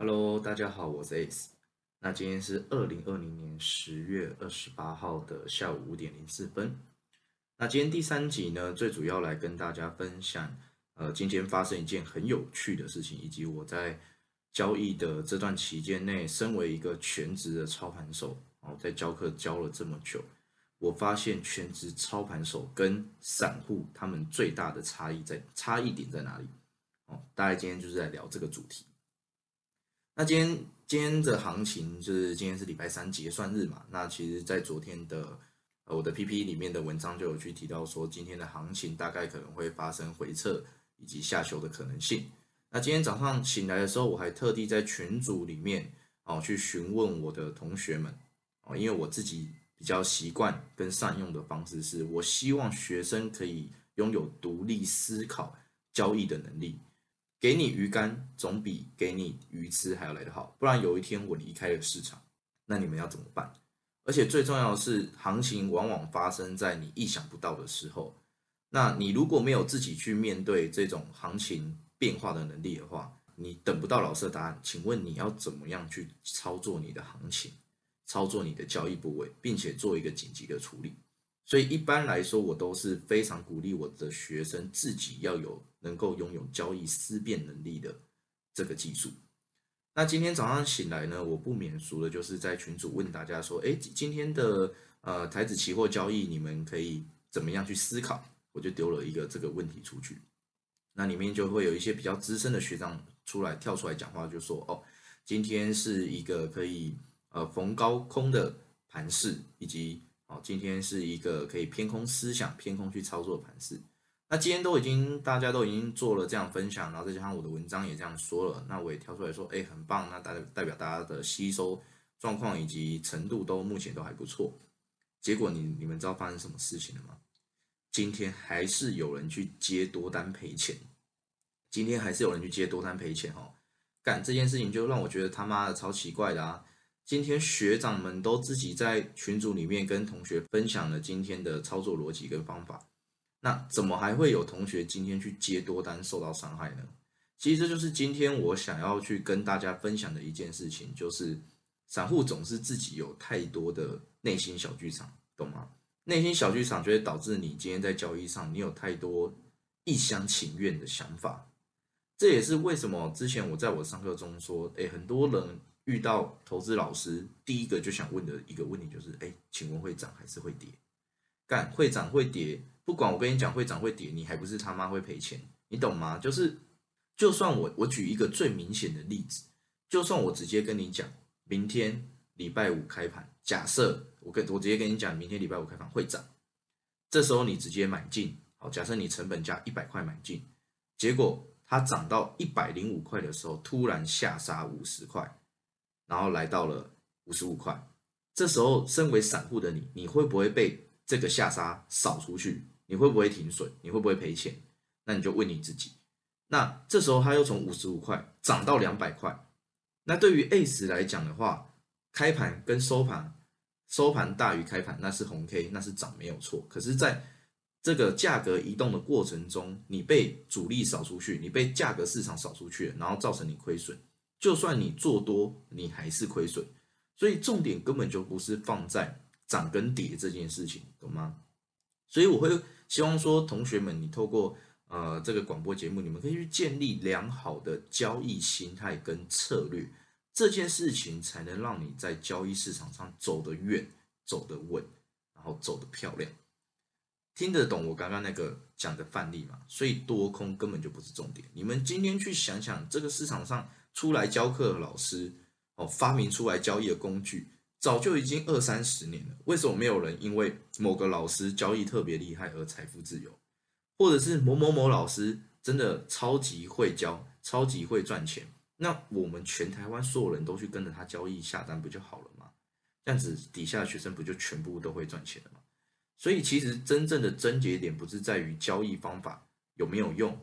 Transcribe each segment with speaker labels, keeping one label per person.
Speaker 1: Hello，大家好，我是 Ace。那今天是二零二零年十月二十八号的下午五点零四分。那今天第三集呢，最主要来跟大家分享，呃，今天发生一件很有趣的事情，以及我在交易的这段期间内，身为一个全职的操盘手，哦，在教课教了这么久，我发现全职操盘手跟散户他们最大的差异在差异点在哪里？哦，大概今天就是在聊这个主题。那今天今天的行情就是今天是礼拜三结算日嘛？那其实，在昨天的呃我的 PPT 里面的文章就有去提到说，今天的行情大概可能会发生回撤以及下修的可能性。那今天早上醒来的时候，我还特地在群组里面哦去询问我的同学们哦，因为我自己比较习惯跟善用的方式是，我希望学生可以拥有独立思考交易的能力。给你鱼竿总比给你鱼吃还要来得好，不然有一天我离开了市场，那你们要怎么办？而且最重要的是，行情往往发生在你意想不到的时候。那你如果没有自己去面对这种行情变化的能力的话，你等不到老师的答案。请问你要怎么样去操作你的行情，操作你的交易部位，并且做一个紧急的处理？所以一般来说，我都是非常鼓励我的学生自己要有能够拥有交易思辨能力的这个技术。那今天早上醒来呢，我不免俗的就是在群组问大家说：“哎，今天的呃台子期货交易，你们可以怎么样去思考？”我就丢了一个这个问题出去，那里面就会有一些比较资深的学长出来跳出来讲话，就说：“哦，今天是一个可以呃逢高空的盘势，以及。”好，今天是一个可以偏空思想、偏空去操作的盘势。那今天都已经大家都已经做了这样分享，然后再加上我的文章也这样说了，那我也挑出来说，哎，很棒。那代代表大家的吸收状况以及程度都目前都还不错。结果你你们知道发生什么事情了吗？今天还是有人去接多单赔钱。今天还是有人去接多单赔钱哦。干这件事情就让我觉得他妈的超奇怪的啊！今天学长们都自己在群组里面跟同学分享了今天的操作逻辑跟方法，那怎么还会有同学今天去接多单受到伤害呢？其实这就是今天我想要去跟大家分享的一件事情，就是散户总是自己有太多的内心小剧场，懂吗？内心小剧场就会导致你今天在交易上你有太多一厢情愿的想法，这也是为什么之前我在我上课中说，诶，很多人。遇到投资老师，第一个就想问的一个问题就是：哎，请问会涨还是会跌？干会涨会跌，不管我跟你讲会涨会跌，你还不是他妈会赔钱？你懂吗？就是，就算我我举一个最明显的例子，就算我直接跟你讲，明天礼拜五开盘，假设我跟我直接跟你讲，明天礼拜五开盘会涨，这时候你直接买进，好，假设你成本价一百块买进，结果它涨到一百零五块的时候，突然下杀五十块。然后来到了五十五块，这时候身为散户的你，你会不会被这个下杀扫出去？你会不会停损？你会不会赔钱？那你就问你自己。那这时候它又从五十五块涨到两百块，那对于 A 十来讲的话，开盘跟收盘，收盘大于开盘，那是红 K，那是涨没有错。可是，在这个价格移动的过程中，你被主力扫出去，你被价格市场扫出去，然后造成你亏损。就算你做多，你还是亏损，所以重点根本就不是放在涨跟跌这件事情，懂吗？所以我会希望说，同学们，你透过呃这个广播节目，你们可以去建立良好的交易心态跟策略，这件事情才能让你在交易市场上走得远、走得稳，然后走得漂亮。听得懂我刚刚那个讲的范例吗？所以多空根本就不是重点。你们今天去想想，这个市场上。出来教课的老师，哦，发明出来交易的工具，早就已经二三十年了。为什么没有人因为某个老师交易特别厉害而财富自由，或者是某某某老师真的超级会教，超级会赚钱？那我们全台湾所有人都去跟着他交易下单不就好了吗？这样子底下的学生不就全部都会赚钱了吗？所以其实真正的症结点不是在于交易方法有没有用，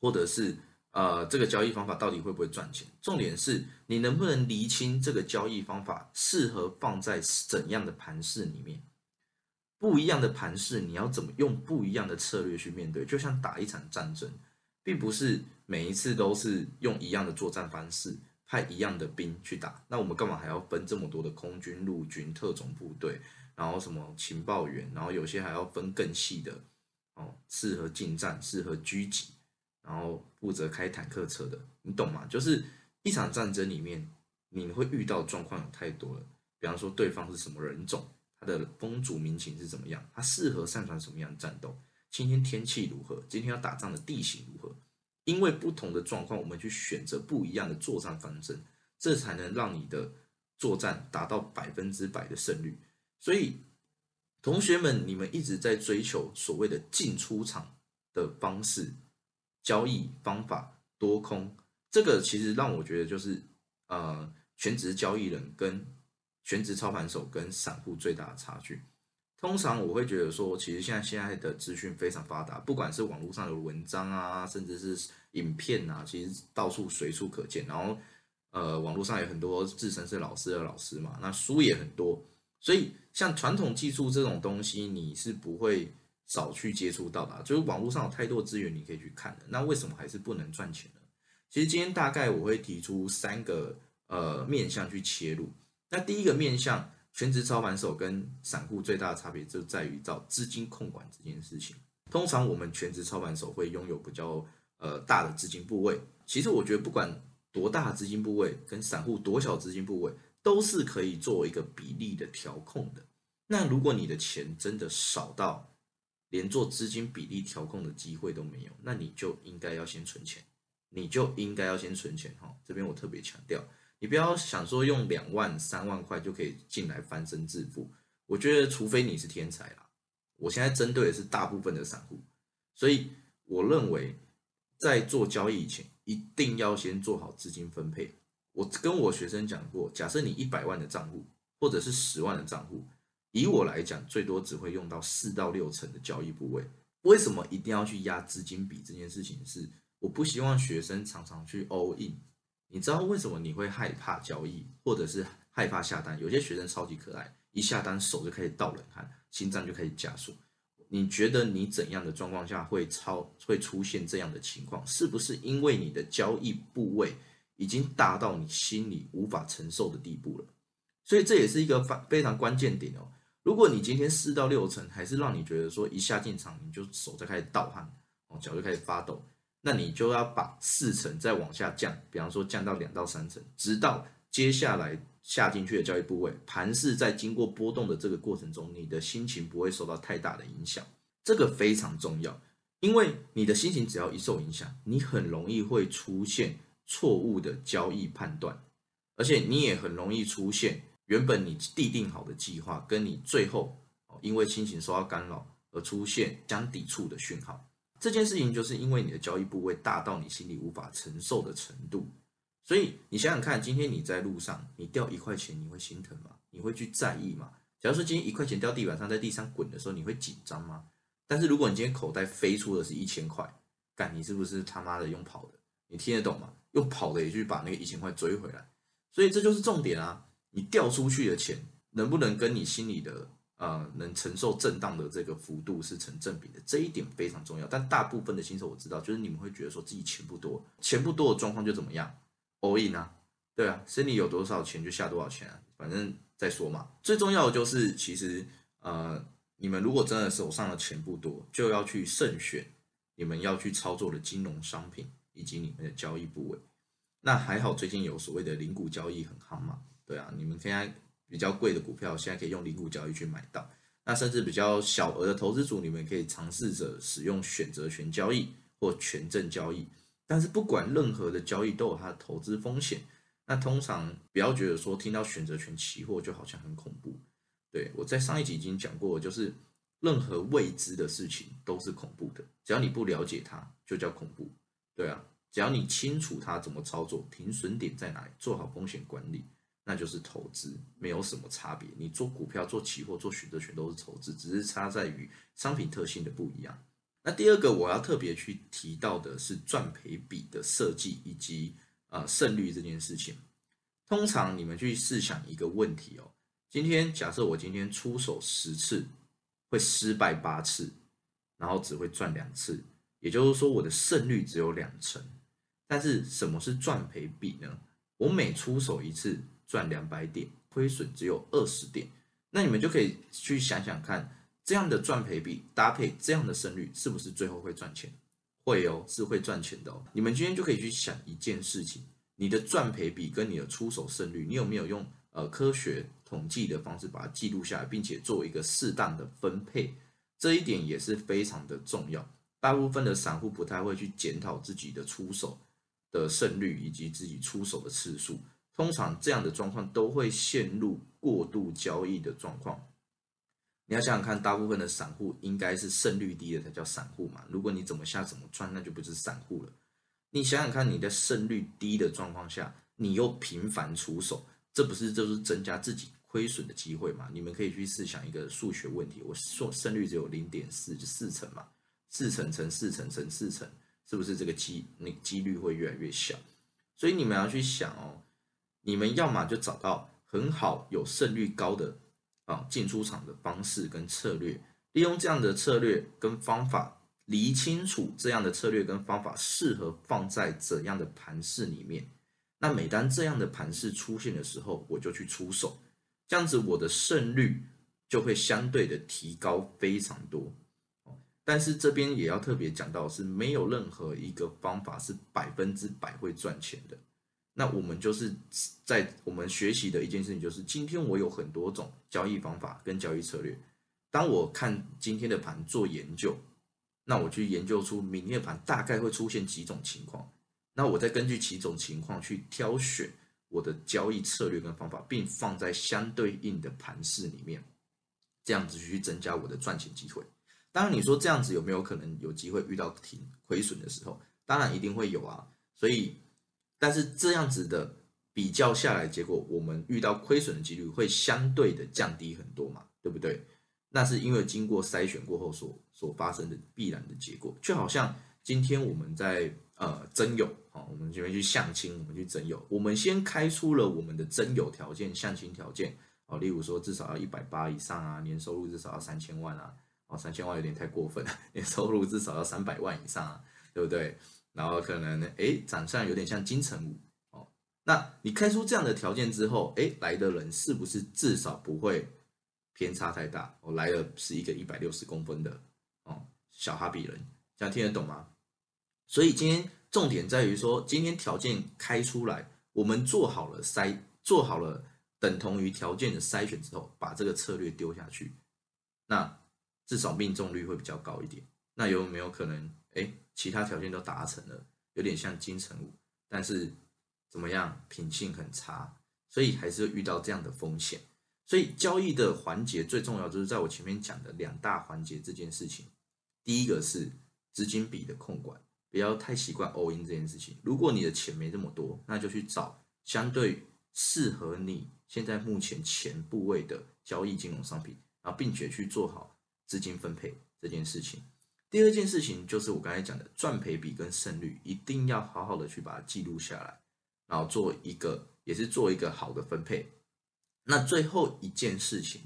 Speaker 1: 或者是。呃，这个交易方法到底会不会赚钱？重点是你能不能厘清这个交易方法适合放在怎样的盘势里面？不一样的盘势，你要怎么用不一样的策略去面对？就像打一场战争，并不是每一次都是用一样的作战方式，派一样的兵去打，那我们干嘛还要分这么多的空军、陆军、特种部队，然后什么情报员，然后有些还要分更细的哦，适合近战、适合狙击，然后负责开坦克车的，你懂吗？就是一场战争里面，你会遇到状况有太多了。比方说，对方是什么人种，他的风俗民情是怎么样，他适合擅长什么样的战斗，今天天气如何，今天要打仗的地形如何。因为不同的状况，我们去选择不一样的作战方针，这才能让你的作战达到百分之百的胜率。所以，同学们，你们一直在追求所谓的进出场的方式、交易方法、多空，这个其实让我觉得就是呃，全职交易人跟全职操盘手跟散户最大的差距。通常我会觉得说，其实现在现在的资讯非常发达，不管是网络上的文章啊，甚至是影片啊，其实到处随处可见。然后，呃，网络上有很多自称是老师的老师嘛，那书也很多。所以，像传统技术这种东西，你是不会少去接触到的。就是网络上有太多资源你可以去看的。那为什么还是不能赚钱呢？其实今天大概我会提出三个呃面向去切入。那第一个面向。全职操盘手跟散户最大的差别就在于找资金控管这件事情。通常我们全职操盘手会拥有比较呃大的资金部位。其实我觉得不管多大资金部位，跟散户多小资金部位，都是可以做一个比例的调控的。那如果你的钱真的少到连做资金比例调控的机会都没有，那你就应该要先存钱，你就应该要先存钱哈。这边我特别强调。你不要想说用两万三万块就可以进来翻身致富，我觉得除非你是天才啦。我现在针对的是大部分的散户，所以我认为在做交易以前一定要先做好资金分配。我跟我学生讲过，假设你一百万的账户或者是十万的账户，以我来讲，最多只会用到四到六成的交易部位。为什么一定要去压资金比这件事情？是我不希望学生常常去 all in。你知道为什么你会害怕交易，或者是害怕下单？有些学生超级可爱，一下单手就开始倒冷汗，心脏就开始加速。你觉得你怎样的状况下会超会出现这样的情况？是不是因为你的交易部位已经大到你心里无法承受的地步了？所以这也是一个非非常关键点哦。如果你今天四到六成，还是让你觉得说一下进场你就手在开始盗汗，哦脚就开始发抖。那你就要把四成再往下降，比方说降到两到三成，直到接下来下进去的交易部位盘势在经过波动的这个过程中，你的心情不会受到太大的影响，这个非常重要，因为你的心情只要一受影响，你很容易会出现错误的交易判断，而且你也很容易出现原本你定定好的计划，跟你最后因为心情受到干扰而出现相抵触的讯号。这件事情就是因为你的交易部位大到你心里无法承受的程度，所以你想想看，今天你在路上，你掉一块钱，你会心疼吗？你会去在意吗？假如说今天一块钱掉地板上，在地上滚的时候，你会紧张吗？但是如果你今天口袋飞出的是一千块，干，你是不是他妈的用跑的？你听得懂吗？用跑的也去把那个一千块追回来，所以这就是重点啊！你掉出去的钱能不能跟你心里的？呃，能承受震荡的这个幅度是成正比的，这一点非常重要。但大部分的新手我知道，就是你们会觉得说自己钱不多，钱不多的状况就怎么样？all in 啊，对啊，心里有多少钱就下多少钱啊，反正再说嘛。最重要的就是，其实呃，你们如果真的手上的钱不多，就要去慎选你们要去操作的金融商品以及你们的交易部位。那还好，最近有所谓的零股交易很夯嘛，对啊，你们现在。比较贵的股票，现在可以用零股交易去买到。那甚至比较小额的投资组，你们可以尝试着使用选择权交易或权证交易。但是不管任何的交易都有它的投资风险。那通常不要觉得说听到选择权期货就好像很恐怖。对我在上一集已经讲过，就是任何未知的事情都是恐怖的。只要你不了解它，就叫恐怖。对啊，只要你清楚它怎么操作，停损点在哪里，做好风险管理。那就是投资，没有什么差别。你做股票、做期货、做选择权都是投资，只是差在于商品特性的不一样。那第二个我要特别去提到的是赚赔比的设计以及呃胜率这件事情。通常你们去试想一个问题哦，今天假设我今天出手十次，会失败八次，然后只会赚两次，也就是说我的胜率只有两成。但是什么是赚赔比呢？我每出手一次赚两百点，亏损只有二十点，那你们就可以去想想看，这样的赚赔比搭配这样的胜率，是不是最后会赚钱？会哦，是会赚钱的哦。你们今天就可以去想一件事情：你的赚赔比跟你的出手胜率，你有没有用呃科学统计的方式把它记录下来，并且做一个适当的分配？这一点也是非常的重要。大部分的散户不太会去检讨自己的出手的胜率以及自己出手的次数，通常这样的状况都会陷入过度交易的状况。你要想想看，大部分的散户应该是胜率低的才叫散户嘛？如果你怎么下怎么赚，那就不是散户了。你想想看，你在胜率低的状况下，你又频繁出手，这不是就是增加自己亏损的机会吗？你们可以去试想一个数学问题：我说胜率只有零点四，四成嘛。四成乘四成乘四成，是不是这个机那几率会越来越小？所以你们要去想哦，你们要么就找到很好有胜率高的啊进出场的方式跟策略，利用这样的策略跟方法，理清楚这样的策略跟方法适合放在怎样的盘势里面。那每当这样的盘势出现的时候，我就去出手，这样子我的胜率就会相对的提高非常多。但是这边也要特别讲到，是没有任何一个方法是百分之百会赚钱的。那我们就是在我们学习的一件事情，就是今天我有很多种交易方法跟交易策略。当我看今天的盘做研究，那我去研究出明天的盘大概会出现几种情况，那我再根据几种情况去挑选我的交易策略跟方法，并放在相对应的盘势里面，这样子去增加我的赚钱机会。当然，你说这样子有没有可能有机会遇到停亏损的时候？当然一定会有啊。所以，但是这样子的比较下来，结果我们遇到亏损的几率会相对的降低很多嘛，对不对？那是因为经过筛选过后所所发生的必然的结果。就好像今天我们在呃征友啊，我们这边去相亲，我们去征友，我们先开出了我们的征友条件、相亲条件啊，例如说至少要一百八以上啊，年收入至少要三千万啊。哦，三千万有点太过分了，年收入至少要三百万以上啊，对不对？然后可能哎，长相有点像金城武哦。那你开出这样的条件之后，哎，来的人是不是至少不会偏差太大？我来的是一个一百六十公分的哦小哈比人，这样听得懂吗？所以今天重点在于说，今天条件开出来，我们做好了筛，做好了等同于条件的筛选之后，把这个策略丢下去，那。至少命中率会比较高一点。那有没有可能，哎，其他条件都达成了，有点像金城武，但是怎么样，品性很差，所以还是会遇到这样的风险。所以交易的环节最重要就是在我前面讲的两大环节这件事情。第一个是资金比的控管，不要太习惯 all in 这件事情。如果你的钱没这么多，那就去找相对适合你现在目前钱部位的交易金融商品，然后并且去做好。资金分配这件事情，第二件事情就是我刚才讲的赚赔比跟胜率，一定要好好的去把它记录下来，然后做一个也是做一个好的分配。那最后一件事情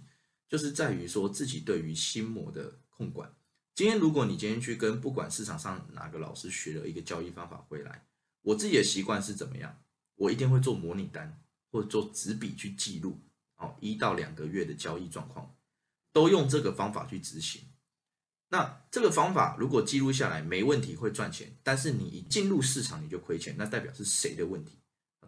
Speaker 1: 就是在于说自己对于心魔的控管。今天如果你今天去跟不管市场上哪个老师学了一个交易方法回来，我自己的习惯是怎么样？我一定会做模拟单或者做纸笔去记录，哦，一到两个月的交易状况。都用这个方法去执行，那这个方法如果记录下来没问题会赚钱，但是你一进入市场你就亏钱，那代表是谁的问题？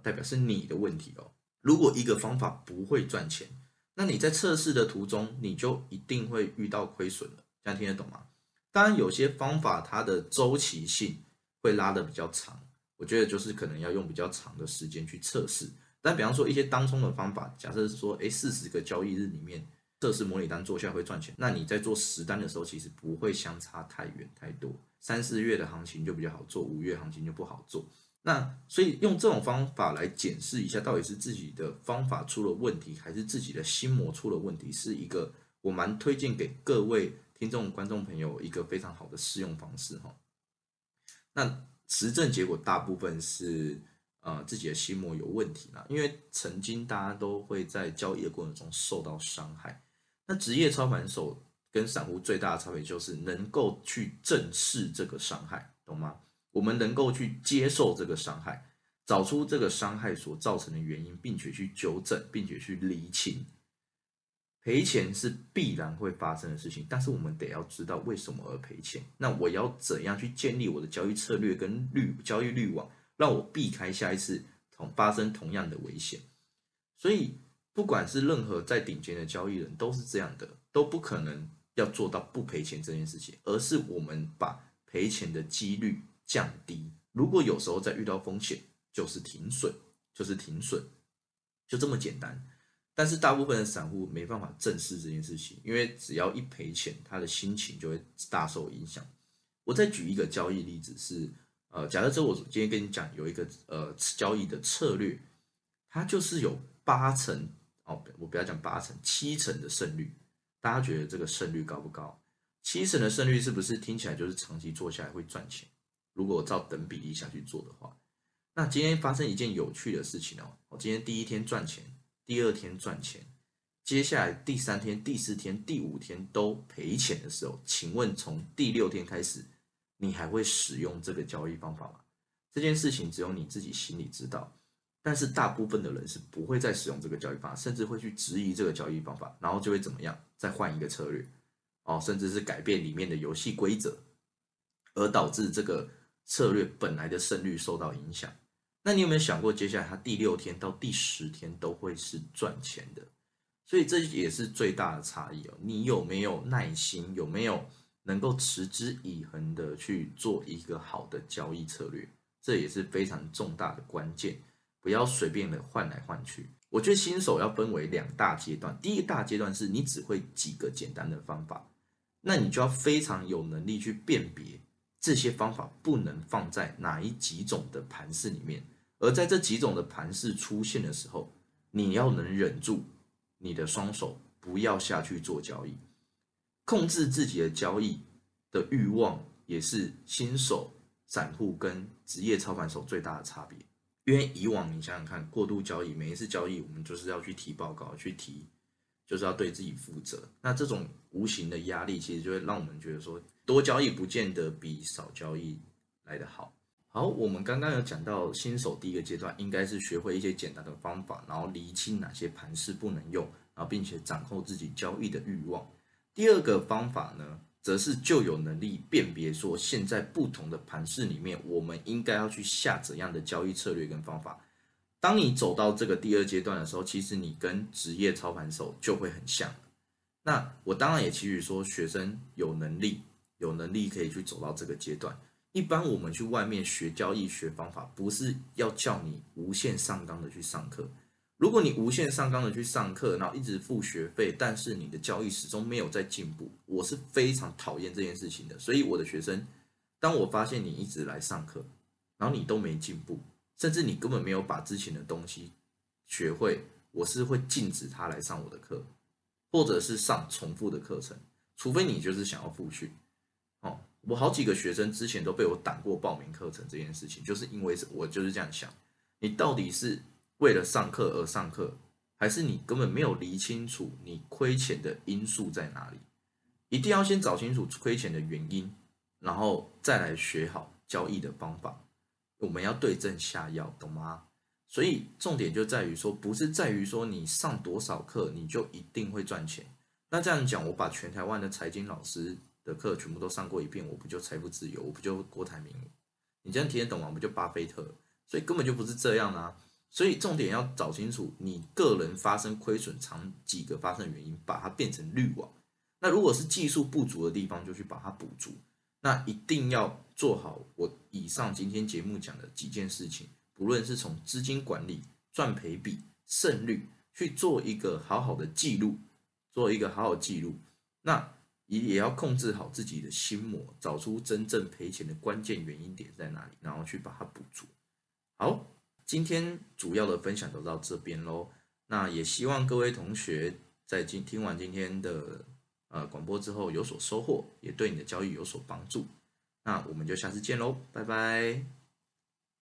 Speaker 1: 代表是你的问题哦。如果一个方法不会赚钱，那你在测试的途中你就一定会遇到亏损了，这样听得懂吗？当然有些方法它的周期性会拉的比较长，我觉得就是可能要用比较长的时间去测试。但比方说一些当冲的方法，假设说，哎，四十个交易日里面。测试模拟单做下会赚钱，那你在做实单的时候，其实不会相差太远太多。三四月的行情就比较好做，五月行情就不好做。那所以用这种方法来检视一下，到底是自己的方法出了问题，还是自己的心魔出了问题，是一个我蛮推荐给各位听众观众朋友一个非常好的试用方式哈。那实证结果大部分是呃自己的心魔有问题啦，因为曾经大家都会在交易的过程中受到伤害。那职业操盘手跟散户最大的差别就是能够去正视这个伤害，懂吗？我们能够去接受这个伤害，找出这个伤害所造成的原因，并且去纠正，并且去厘清。赔钱是必然会发生的事情，但是我们得要知道为什么而赔钱。那我要怎样去建立我的交易策略跟滤交易滤网，让我避开下一次同发生同样的危险？所以，不管是任何在顶尖的交易人，都是这样的，都不可能要做到不赔钱这件事情，而是我们把赔钱的几率降低。如果有时候在遇到风险，就是停损，就是停损，就这么简单。但是大部分的散户没办法正视这件事情，因为只要一赔钱，他的心情就会大受影响。我再举一个交易例子，是呃，假设说我今天跟你讲有一个呃交易的策略，它就是有八成哦，我不要讲八成，七成的胜率。大家觉得这个胜率高不高？七成的胜率是不是听起来就是长期做下来会赚钱？如果照等比例下去做的话，那今天发生一件有趣的事情哦，我今天第一天赚钱。第二天赚钱，接下来第三天、第四天、第五天都赔钱的时候，请问从第六天开始，你还会使用这个交易方法吗？这件事情只有你自己心里知道，但是大部分的人是不会再使用这个交易方法，甚至会去质疑这个交易方法，然后就会怎么样？再换一个策略，哦，甚至是改变里面的游戏规则，而导致这个策略本来的胜率受到影响。那你有没有想过，接下来他第六天到第十天都会是赚钱的？所以这也是最大的差异哦。你有没有耐心？有没有能够持之以恒的去做一个好的交易策略？这也是非常重大的关键。不要随便的换来换去。我觉得新手要分为两大阶段。第一大阶段是你只会几个简单的方法，那你就要非常有能力去辨别这些方法不能放在哪一几种的盘势里面。而在这几种的盘势出现的时候，你要能忍住你的双手，不要下去做交易，控制自己的交易的欲望，也是新手、散户跟职业操盘手最大的差别。因为以往你想想看，过度交易，每一次交易我们就是要去提报告，去提，就是要对自己负责。那这种无形的压力，其实就会让我们觉得说，多交易不见得比少交易来得好。好，我们刚刚有讲到，新手第一个阶段应该是学会一些简单的方法，然后厘清哪些盘势不能用，然后并且掌控自己交易的欲望。第二个方法呢，则是就有能力辨别说，现在不同的盘势里面，我们应该要去下怎样的交易策略跟方法。当你走到这个第二阶段的时候，其实你跟职业操盘手就会很像。那我当然也期许说，学生有能力，有能力可以去走到这个阶段。一般我们去外面学交易学方法，不是要叫你无限上纲的去上课。如果你无限上纲的去上课，然后一直付学费，但是你的交易始终没有在进步，我是非常讨厌这件事情的。所以我的学生，当我发现你一直来上课，然后你都没进步，甚至你根本没有把之前的东西学会，我是会禁止他来上我的课，或者是上重复的课程，除非你就是想要复训。哦，我好几个学生之前都被我挡过报名课程这件事情，就是因为我就是这样想，你到底是为了上课而上课，还是你根本没有理清楚你亏钱的因素在哪里？一定要先找清楚亏钱的原因，然后再来学好交易的方法。我们要对症下药，懂吗？所以重点就在于说，不是在于说你上多少课你就一定会赚钱。那这样讲，我把全台湾的财经老师。的课全部都上过一遍，我不就财富自由，我不就郭台铭？你这样提得懂吗？不就巴菲特？所以根本就不是这样啊！所以重点要找清楚你个人发生亏损长几个发生原因，把它变成滤网。那如果是技术不足的地方，就去把它补足。那一定要做好我以上今天节目讲的几件事情，不论是从资金管理、赚赔比、胜率去做一个好好的记录，做一个好好记录。那也也要控制好自己的心魔，找出真正赔钱的关键原因点在哪里，然后去把它补足。好，今天主要的分享就到这边喽。那也希望各位同学在今听完今天的呃广播之后有所收获，也对你的交易有所帮助。那我们就下次见喽，拜拜。